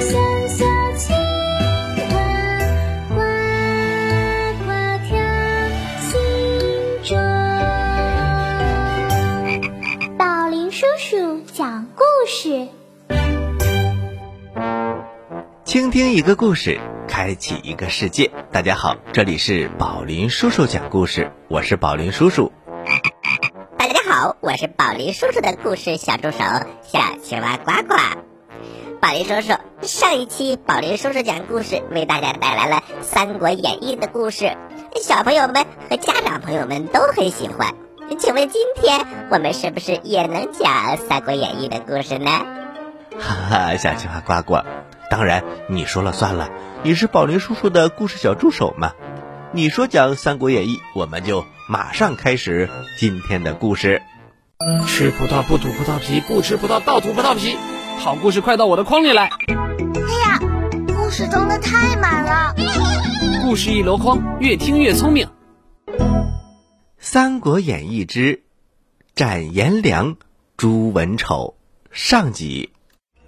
小青蛙呱呱跳，心中。宝林叔叔讲故事。倾听一个故事，开启一个世界。大家好，这里是宝林叔叔讲故事，我是宝林叔叔。大家好，我是宝林叔叔的故事小助手小青蛙呱呱。宝林叔叔，上一期宝林叔叔讲故事为大家带来了《三国演义》的故事，小朋友们和家长朋友们都很喜欢。请问今天我们是不是也能讲《三国演义》的故事呢？哈哈，小青蛙呱呱，当然你说了算了，你是宝林叔叔的故事小助手嘛。你说讲《三国演义》，我们就马上开始今天的故事。吃葡萄不吐葡萄皮，不吃葡萄倒吐葡萄皮。好故事快到我的筐里来！哎呀，故事装的太满了。故事一箩筐，越听越聪明。《三国演义》之斩颜良、诛文丑上集。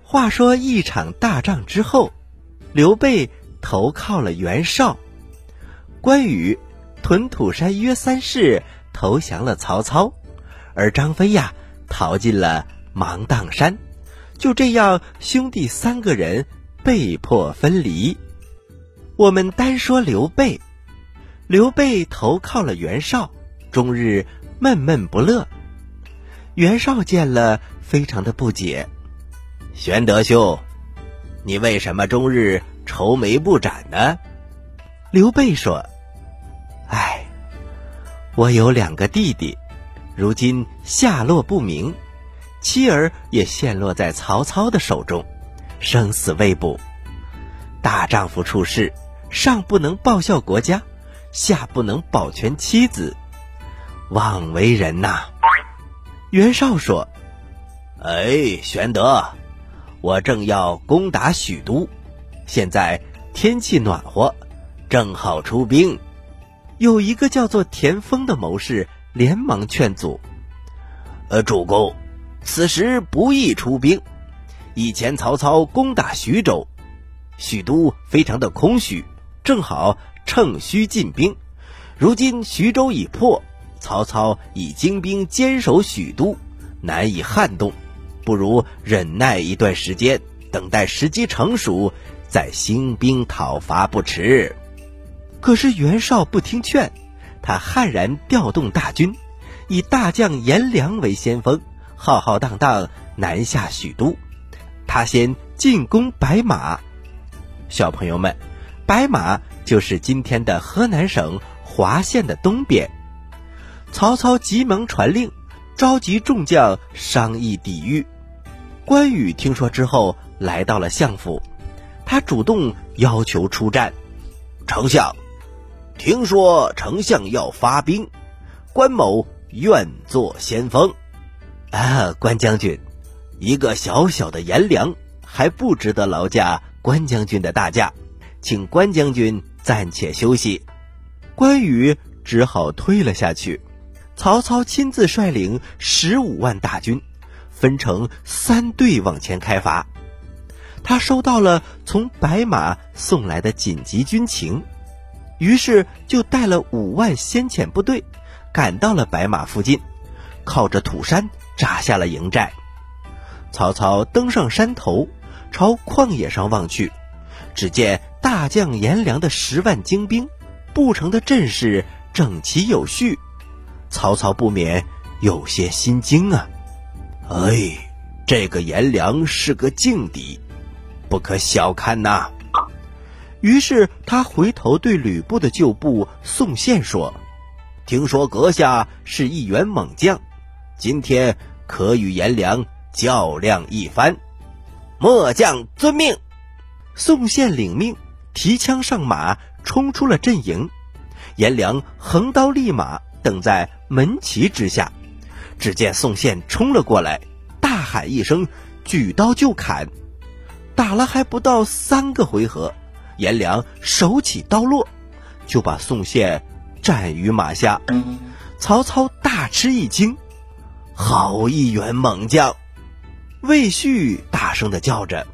话说一场大仗之后，刘备投靠了袁绍，关羽屯土山约三世投降了曹操，而张飞呀逃进了芒砀山。就这样，兄弟三个人被迫分离。我们单说刘备，刘备投靠了袁绍，终日闷闷不乐。袁绍见了，非常的不解。玄德兄，你为什么终日愁眉不展呢？刘备说：“哎，我有两个弟弟，如今下落不明，妻儿也陷落在曹操的手中，生死未卜。大丈夫处事，上不能报效国家，下不能保全妻子，枉为人呐。”袁绍说：“哎，玄德。”我正要攻打许都，现在天气暖和，正好出兵。有一个叫做田丰的谋士连忙劝阻：“呃，主公，此时不宜出兵。以前曹操攻打徐州，许都非常的空虚，正好趁虚进兵。如今徐州已破，曹操以精兵坚守许都，难以撼动。”不如忍耐一段时间，等待时机成熟，再兴兵讨伐不迟。可是袁绍不听劝，他悍然调动大军，以大将颜良为先锋，浩浩荡荡南下许都。他先进攻白马。小朋友们，白马就是今天的河南省滑县的东边。曹操急忙传令，召集众将商议抵御。关羽听说之后，来到了相府，他主动要求出战。丞相，听说丞相要发兵，关某愿做先锋。啊，关将军，一个小小的颜良还不值得劳驾关将军的大驾，请关将军暂且休息。关羽只好退了下去。曹操亲自率领十五万大军。分成三队往前开伐，他收到了从白马送来的紧急军情，于是就带了五万先遣部队，赶到了白马附近，靠着土山扎下了营寨。曹操登上山头，朝旷野上望去，只见大将颜良的十万精兵布成的阵势整齐有序，曹操不免有些心惊啊。哎，这个颜良是个劲敌，不可小看呐。于是他回头对吕布的旧部宋宪说：“听说阁下是一员猛将，今天可与颜良较量一番。”末将遵命。宋宪领命，提枪上马，冲出了阵营。颜良横刀立马，等在门旗之下。只见宋宪冲了过来，大喊一声，举刀就砍。打了还不到三个回合，颜良手起刀落，就把宋宪斩于马下。曹操大吃一惊，好一员猛将！魏续大声的叫着：“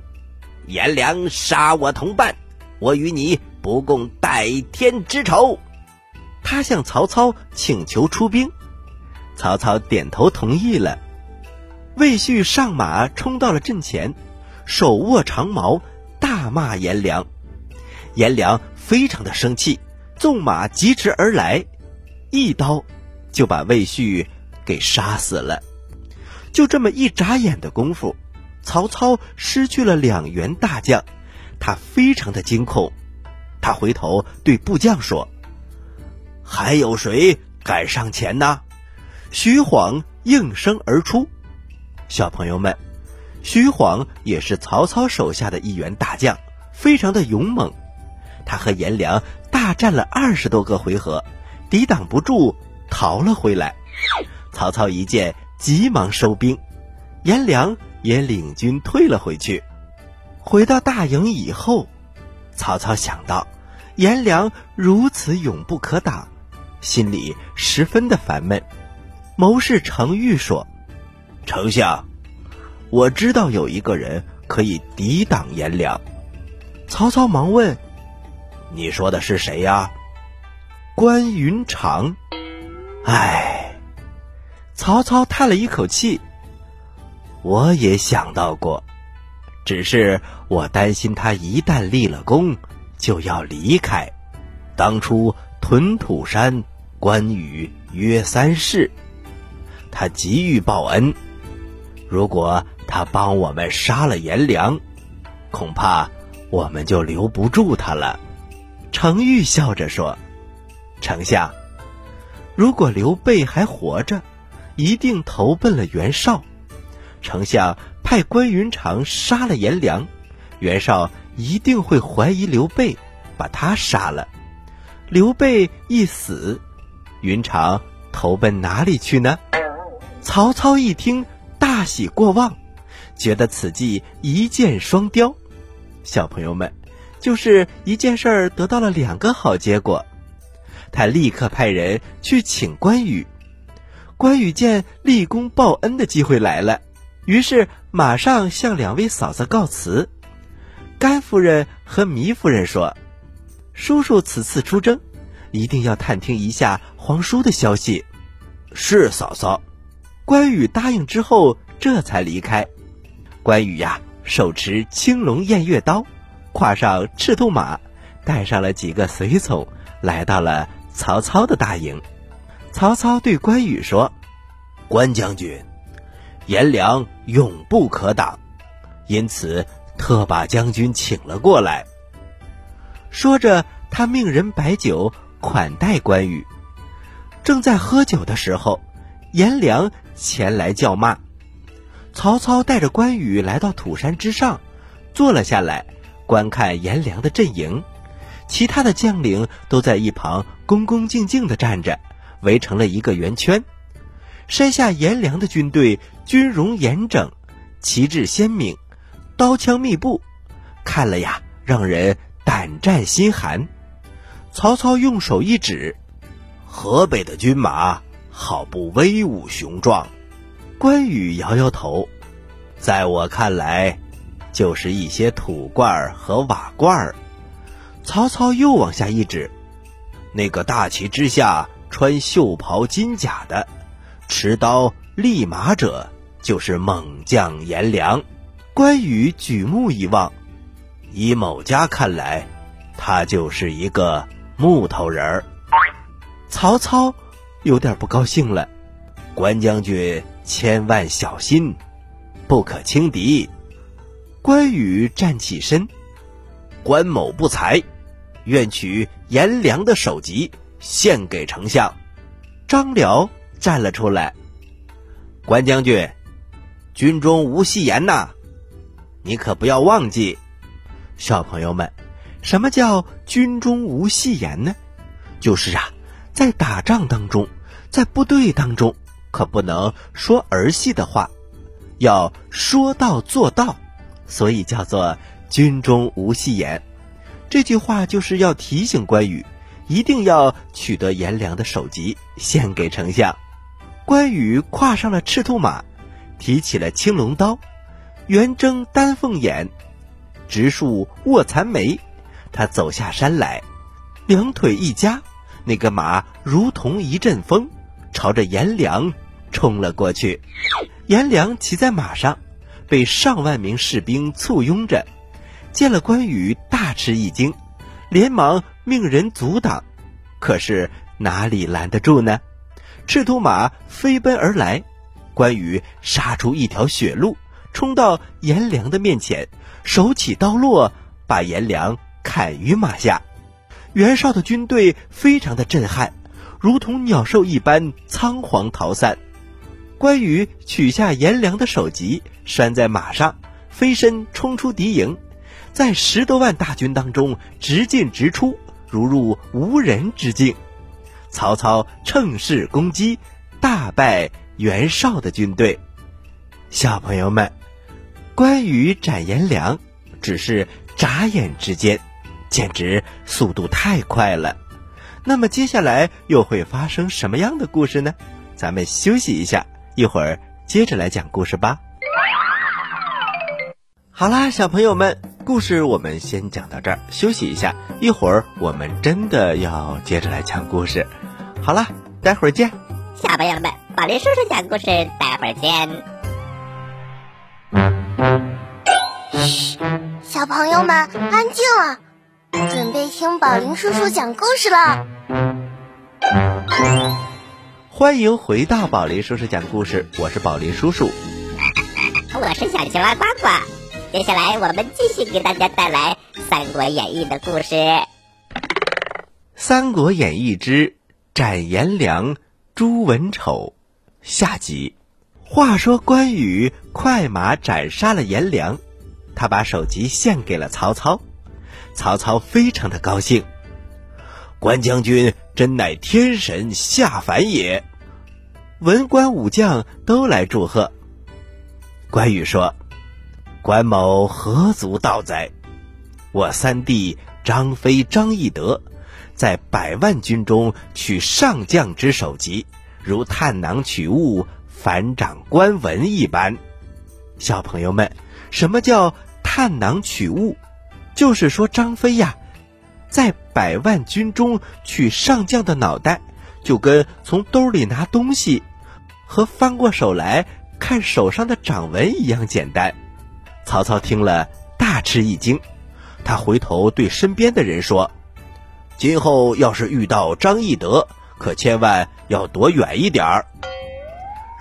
颜良杀我同伴，我与你不共戴天之仇。”他向曹操请求出兵。曹操点头同意了，魏续上马冲到了阵前，手握长矛，大骂颜良。颜良非常的生气，纵马疾驰而来，一刀就把魏续给杀死了。就这么一眨眼的功夫，曹操失去了两员大将，他非常的惊恐。他回头对部将说：“还有谁敢上前呢？”徐晃应声而出。小朋友们，徐晃也是曹操手下的一员大将，非常的勇猛。他和颜良大战了二十多个回合，抵挡不住，逃了回来。曹操一见，急忙收兵，颜良也领军退了回去。回到大营以后，曹操想到颜良如此勇不可挡，心里十分的烦闷。谋士程昱说：“丞相，我知道有一个人可以抵挡颜良。”曹操忙问。你说的是谁呀？关云长。唉，曹操叹了一口气。我也想到过，只是我担心他一旦立了功，就要离开。当初屯土山，关羽约三世，他急于报恩。如果他帮我们杀了颜良，恐怕我们就留不住他了。程昱笑着说：“丞相，如果刘备还活着，一定投奔了袁绍。丞相派关云长杀了颜良，袁绍一定会怀疑刘备，把他杀了。刘备一死，云长投奔哪里去呢？”曹操一听，大喜过望，觉得此计一箭双雕。小朋友们。就是一件事儿得到了两个好结果，他立刻派人去请关羽。关羽见立功报恩的机会来了，于是马上向两位嫂子告辞。甘夫人和糜夫人说：“叔叔此次出征，一定要探听一下皇叔的消息。”是嫂嫂。关羽答应之后，这才离开。关羽呀，手持青龙偃月刀。跨上赤兔马，带上了几个随从，来到了曹操的大营。曹操对关羽说：“关将军，颜良勇不可挡，因此特把将军请了过来。”说着，他命人摆酒款待关羽。正在喝酒的时候，颜良前来叫骂。曹操带着关羽来到土山之上，坐了下来。观看颜良的阵营，其他的将领都在一旁恭恭敬敬地站着，围成了一个圆圈。山下颜良的军队军容严整，旗帜鲜明，刀枪密布，看了呀，让人胆战心寒。曹操用手一指：“河北的军马好不威武雄壮。”关羽摇摇头：“在我看来。”就是一些土罐和瓦罐曹操又往下一指，那个大旗之下穿袖袍金甲的，持刀立马者，就是猛将颜良。关羽举目一望，以某家看来，他就是一个木头人儿。曹操有点不高兴了，关将军千万小心，不可轻敌。关羽站起身，关某不才，愿取颜良的首级献给丞相。张辽站了出来，关将军，军中无戏言呐，你可不要忘记。小朋友们，什么叫军中无戏言呢？就是啊，在打仗当中，在部队当中，可不能说儿戏的话，要说到做到。所以叫做军中无戏言，这句话就是要提醒关羽，一定要取得颜良的首级献给丞相。关羽跨上了赤兔马，提起了青龙刀，圆睁丹凤眼，直竖卧蚕眉。他走下山来，两腿一夹，那个马如同一阵风，朝着颜良冲了过去。颜良骑在马上。被上万名士兵簇拥着，见了关羽，大吃一惊，连忙命人阻挡。可是哪里拦得住呢？赤兔马飞奔而来，关羽杀出一条血路，冲到颜良的面前，手起刀落，把颜良砍于马下。袁绍的军队非常的震撼，如同鸟兽一般仓皇逃散。关羽取下颜良的首级，拴在马上，飞身冲出敌营，在十多万大军当中直进直出，如入无人之境。曹操乘势攻击，大败袁绍的军队。小朋友们，关羽斩颜良，只是眨眼之间，简直速度太快了。那么接下来又会发生什么样的故事呢？咱们休息一下。一会儿接着来讲故事吧。好啦，小朋友们，故事我们先讲到这儿，休息一下。一会儿我们真的要接着来讲故事。好了，待会儿见。小朋友们，宝林叔叔讲故事，待会儿见。嘘，小朋友们安静了，准备听宝林叔叔讲故事了。欢迎回到宝林叔叔讲故事，我是宝林叔叔，我是小青蛙呱呱。接下来我们继续给大家带来《三国演义》的故事，《三国演义之斩颜良、诛文丑》下集。话说关羽快马斩杀了颜良，他把首级献给了曹操，曹操非常的高兴，关将军真乃天神下凡也。文官武将都来祝贺。关羽说：“关某何足道哉？我三弟张飞、张翼德，在百万军中取上将之首级，如探囊取物，反掌关文一般。”小朋友们，什么叫探囊取物？就是说张飞呀，在百万军中取上将的脑袋，就跟从兜里拿东西。和翻过手来看手上的掌纹一样简单。曹操听了大吃一惊，他回头对身边的人说：“今后要是遇到张翼德，可千万要躲远一点儿。”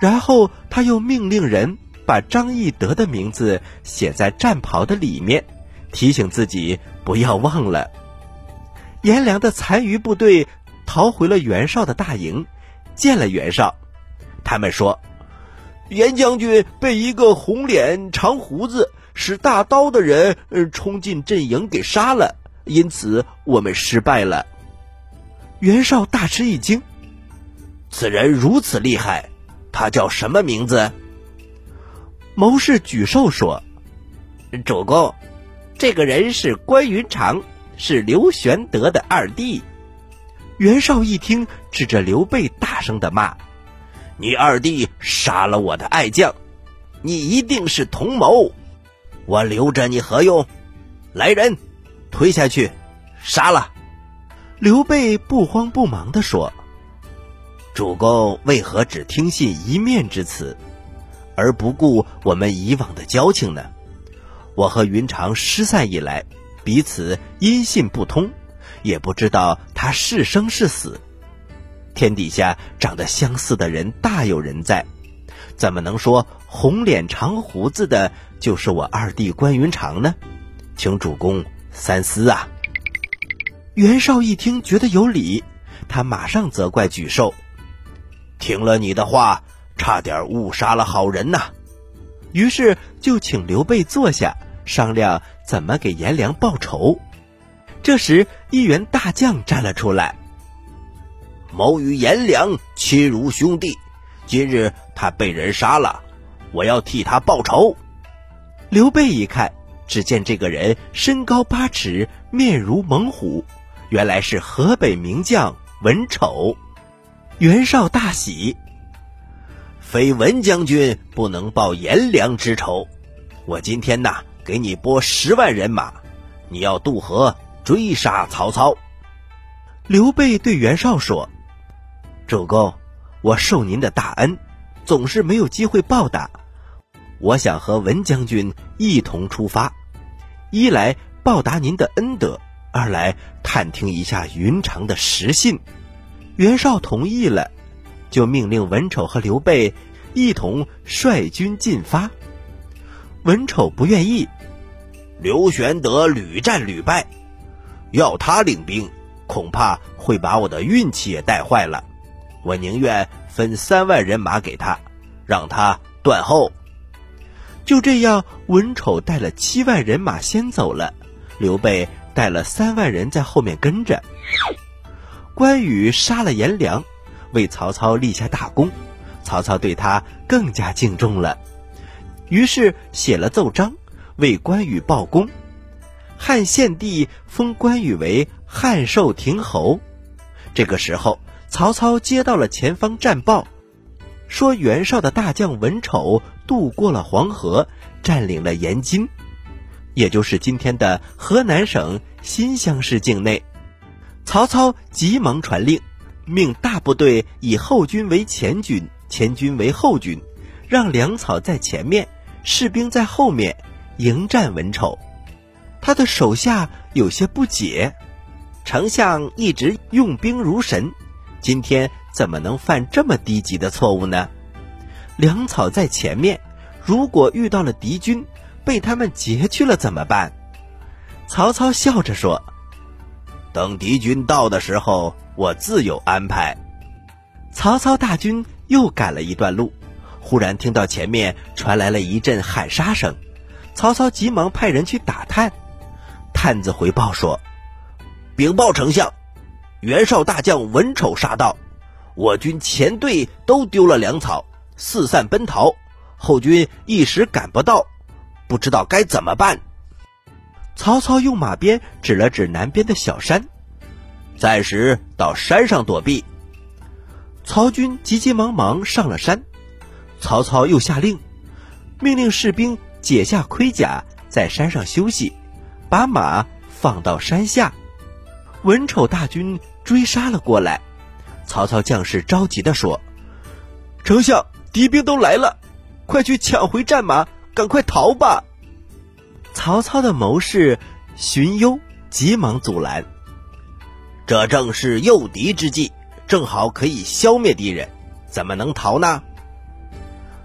然后他又命令人把张翼德的名字写在战袍的里面，提醒自己不要忘了。颜良的残余部队逃回了袁绍的大营，见了袁绍。他们说，严将军被一个红脸长胡子使大刀的人冲进阵营给杀了，因此我们失败了。袁绍大吃一惊，此人如此厉害，他叫什么名字？谋士沮授说：“主公，这个人是关云长，是刘玄德的二弟。”袁绍一听，指着刘备大声的骂。你二弟杀了我的爱将，你一定是同谋，我留着你何用？来人，推下去，杀了！刘备不慌不忙地说：“主公为何只听信一面之词，而不顾我们以往的交情呢？我和云长失散以来，彼此音信不通，也不知道他是生是死。”天底下长得相似的人大有人在，怎么能说红脸长胡子的就是我二弟关云长呢？请主公三思啊！袁绍一听觉得有理，他马上责怪沮授：“听了你的话，差点误杀了好人呐！”于是就请刘备坐下商量怎么给颜良报仇。这时一员大将站了出来。谋与颜良亲如兄弟，今日他被人杀了，我要替他报仇。刘备一看，只见这个人身高八尺，面如猛虎，原来是河北名将文丑。袁绍大喜，非文将军不能报颜良之仇。我今天呐，给你拨十万人马，你要渡河追杀曹操。刘备对袁绍说。主公，我受您的大恩，总是没有机会报答。我想和文将军一同出发，一来报答您的恩德，二来探听一下云长的实信。袁绍同意了，就命令文丑和刘备一同率军进发。文丑不愿意，刘玄德屡战屡败，要他领兵，恐怕会把我的运气也带坏了。我宁愿分三万人马给他，让他断后。就这样，文丑带了七万人马先走了，刘备带了三万人在后面跟着。关羽杀了颜良，为曹操立下大功，曹操对他更加敬重了。于是写了奏章，为关羽报功。汉献帝封关羽为汉寿亭侯。这个时候，曹操接到了前方战报，说袁绍的大将文丑渡过了黄河，占领了延津，也就是今天的河南省新乡市境内。曹操急忙传令，命大部队以后军为前军，前军为后军，让粮草在前面。士兵在后面迎战文丑，他的手下有些不解：丞相一直用兵如神，今天怎么能犯这么低级的错误呢？粮草在前面，如果遇到了敌军，被他们劫去了怎么办？曹操笑着说：“等敌军到的时候，我自有安排。”曹操大军又赶了一段路。忽然听到前面传来了一阵喊杀声，曹操急忙派人去打探。探子回报说：“禀报丞相，袁绍大将文丑杀到，我军前队都丢了粮草，四散奔逃，后军一时赶不到，不知道该怎么办。”曹操用马鞭指了指南边的小山，暂时到山上躲避。曹军急急忙忙上了山。曹操又下令，命令士兵解下盔甲，在山上休息，把马放到山下。文丑大军追杀了过来，曹操将士着急地说：“丞相，敌兵都来了，快去抢回战马，赶快逃吧！”曹操的谋士荀攸急忙阻拦：“这正是诱敌之计，正好可以消灭敌人，怎么能逃呢？”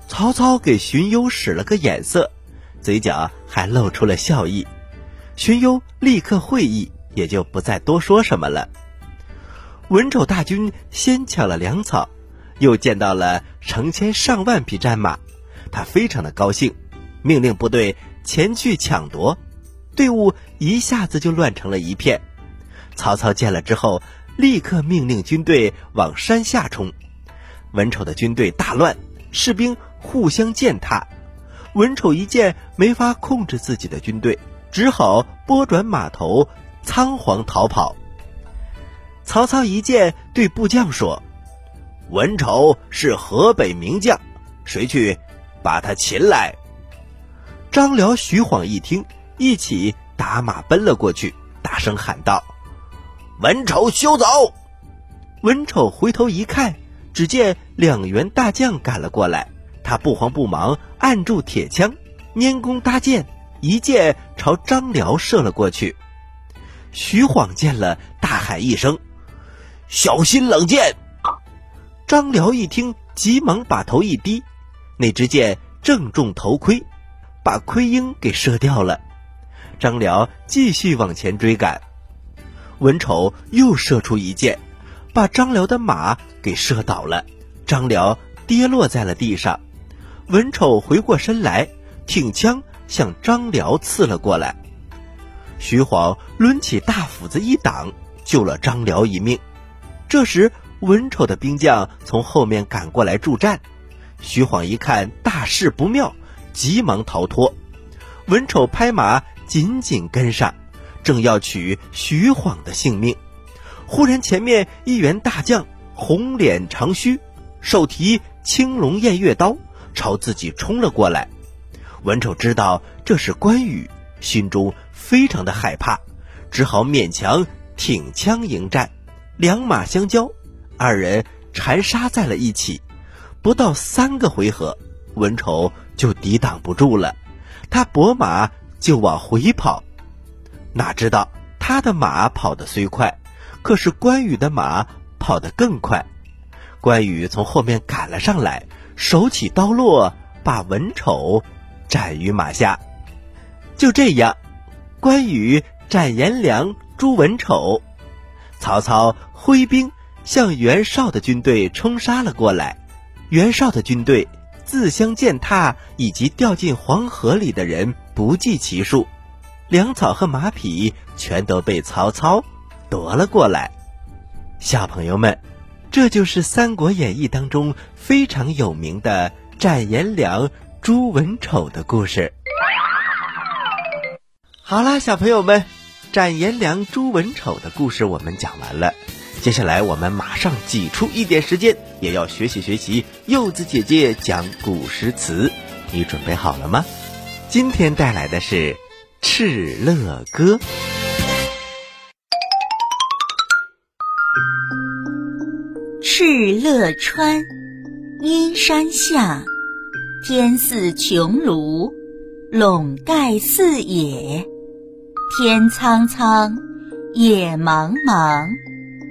曹操给荀攸使了个眼色，嘴角还露出了笑意。荀攸立刻会意，也就不再多说什么了。文丑大军先抢了粮草，又见到了成千上万匹战马，他非常的高兴，命令部队前去抢夺。队伍一下子就乱成了一片。曹操见了之后，立刻命令军队往山下冲。文丑的军队大乱，士兵。互相践踏，文丑一见没法控制自己的军队，只好拨转马头，仓皇逃跑。曹操一见，对部将说：“文丑是河北名将，谁去把他擒来？”张辽、徐晃一听，一起打马奔了过去，大声喊道：“文丑休走！”文丑回头一看，只见两员大将赶了过来。他不慌不忙，按住铁枪，拈弓搭箭，一箭朝张辽射了过去。徐晃见了，大喊一声：“小心冷箭！”张辽一听，急忙把头一低，那支箭正中头盔，把盔缨给射掉了。张辽继续往前追赶，文丑又射出一箭，把张辽的马给射倒了，张辽跌落在了地上。文丑回过身来，挺枪向张辽刺了过来。徐晃抡起大斧子一挡，救了张辽一命。这时，文丑的兵将从后面赶过来助战。徐晃一看大事不妙，急忙逃脱。文丑拍马紧紧跟上，正要取徐晃的性命，忽然前面一员大将，红脸长须，手提青龙偃月刀。朝自己冲了过来，文丑知道这是关羽，心中非常的害怕，只好勉强挺枪迎战。两马相交，二人缠杀在了一起。不到三个回合，文丑就抵挡不住了，他拨马就往回跑，哪知道他的马跑得虽快，可是关羽的马跑得更快。关羽从后面赶了上来，手起刀落，把文丑斩于马下。就这样，关羽斩颜良、诛文丑，曹操挥兵向袁绍的军队冲杀了过来。袁绍的军队自相践踏，以及掉进黄河里的人不计其数，粮草和马匹全都被曹操夺了过来。小朋友们，这就是《三国演义》当中非常有名的斩颜良、诛文丑的故事。好啦，小朋友们，斩颜良、诛文丑的故事我们讲完了。接下来，我们马上挤出一点时间，也要学习学习柚子姐姐讲古诗词。你准备好了吗？今天带来的是《敕勒歌》。敕勒川，阴山下，天似穹庐，笼盖四野。天苍苍，野茫茫。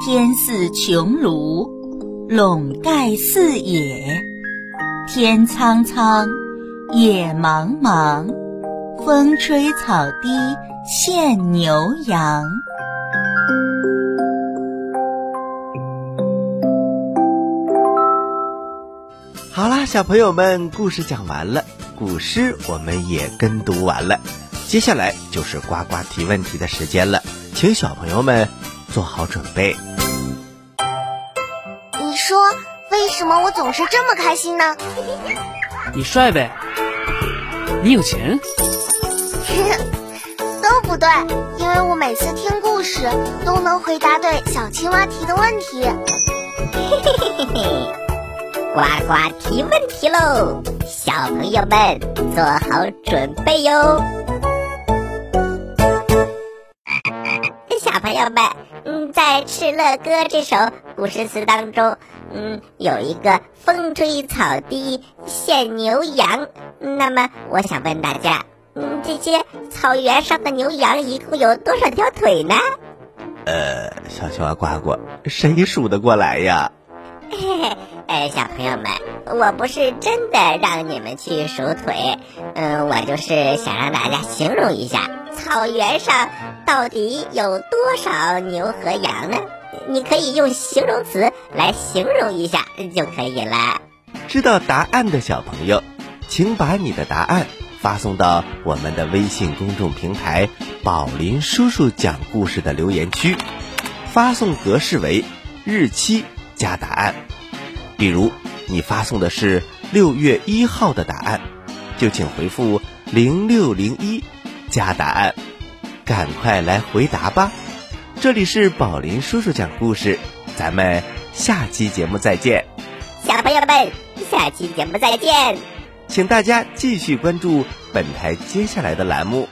天似穹庐，笼盖四野。天苍苍，野茫茫，风吹草低见牛羊。好啦，小朋友们，故事讲完了，古诗我们也跟读完了。接下来就是呱呱提问题的时间了，请小朋友们做好准备。你说，为什么我总是这么开心呢？你帅呗，你有钱，都不对，因为我每次听故事都能回答对小青蛙提的问题。嘿嘿嘿嘿嘿，呱呱提问题喽，小朋友们做好准备哟。小朋友们，嗯，在《敕勒歌》这首古诗词当中。嗯，有一个风吹草低见牛羊。那么，我想问大家，嗯，这些草原上的牛羊一共有多少条腿呢？呃，小青蛙呱呱，谁数得过来呀？嘿嘿，呃，小朋友们，我不是真的让你们去数腿，嗯，我就是想让大家形容一下，草原上到底有多少牛和羊呢？你可以用形容词来形容一下就可以了。知道答案的小朋友，请把你的答案发送到我们的微信公众平台“宝林叔叔讲故事”的留言区，发送格式为日期加答案。比如你发送的是六月一号的答案，就请回复零六零一加答案，赶快来回答吧。这里是宝林叔叔讲故事，咱们下期节目再见。小朋友们，下期节目再见。请大家继续关注本台接下来的栏目。